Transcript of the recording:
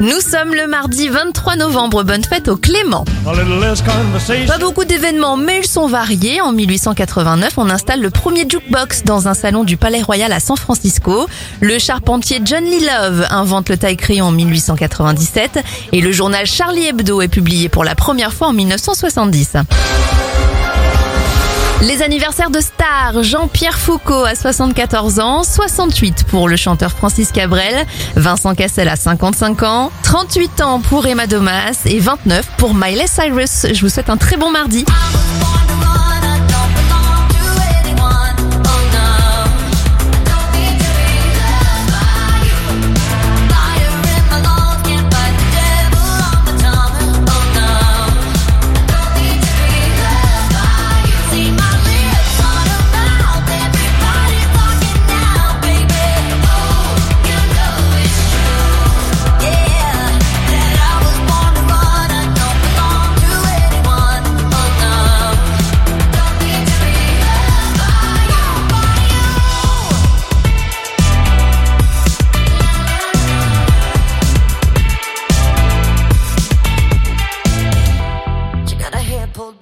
Nous sommes le mardi 23 novembre, bonne fête au Clément. Pas beaucoup d'événements, mais ils sont variés. En 1889, on installe le premier jukebox dans un salon du Palais Royal à San Francisco. Le charpentier John Lee Love invente le taille-crayon en 1897 et le journal Charlie Hebdo est publié pour la première fois en 1970. Les anniversaires de stars, Jean-Pierre Foucault à 74 ans, 68 pour le chanteur Francis Cabrel, Vincent Cassel à 55 ans, 38 ans pour Emma Domas et 29 pour Miley Cyrus. Je vous souhaite un très bon mardi.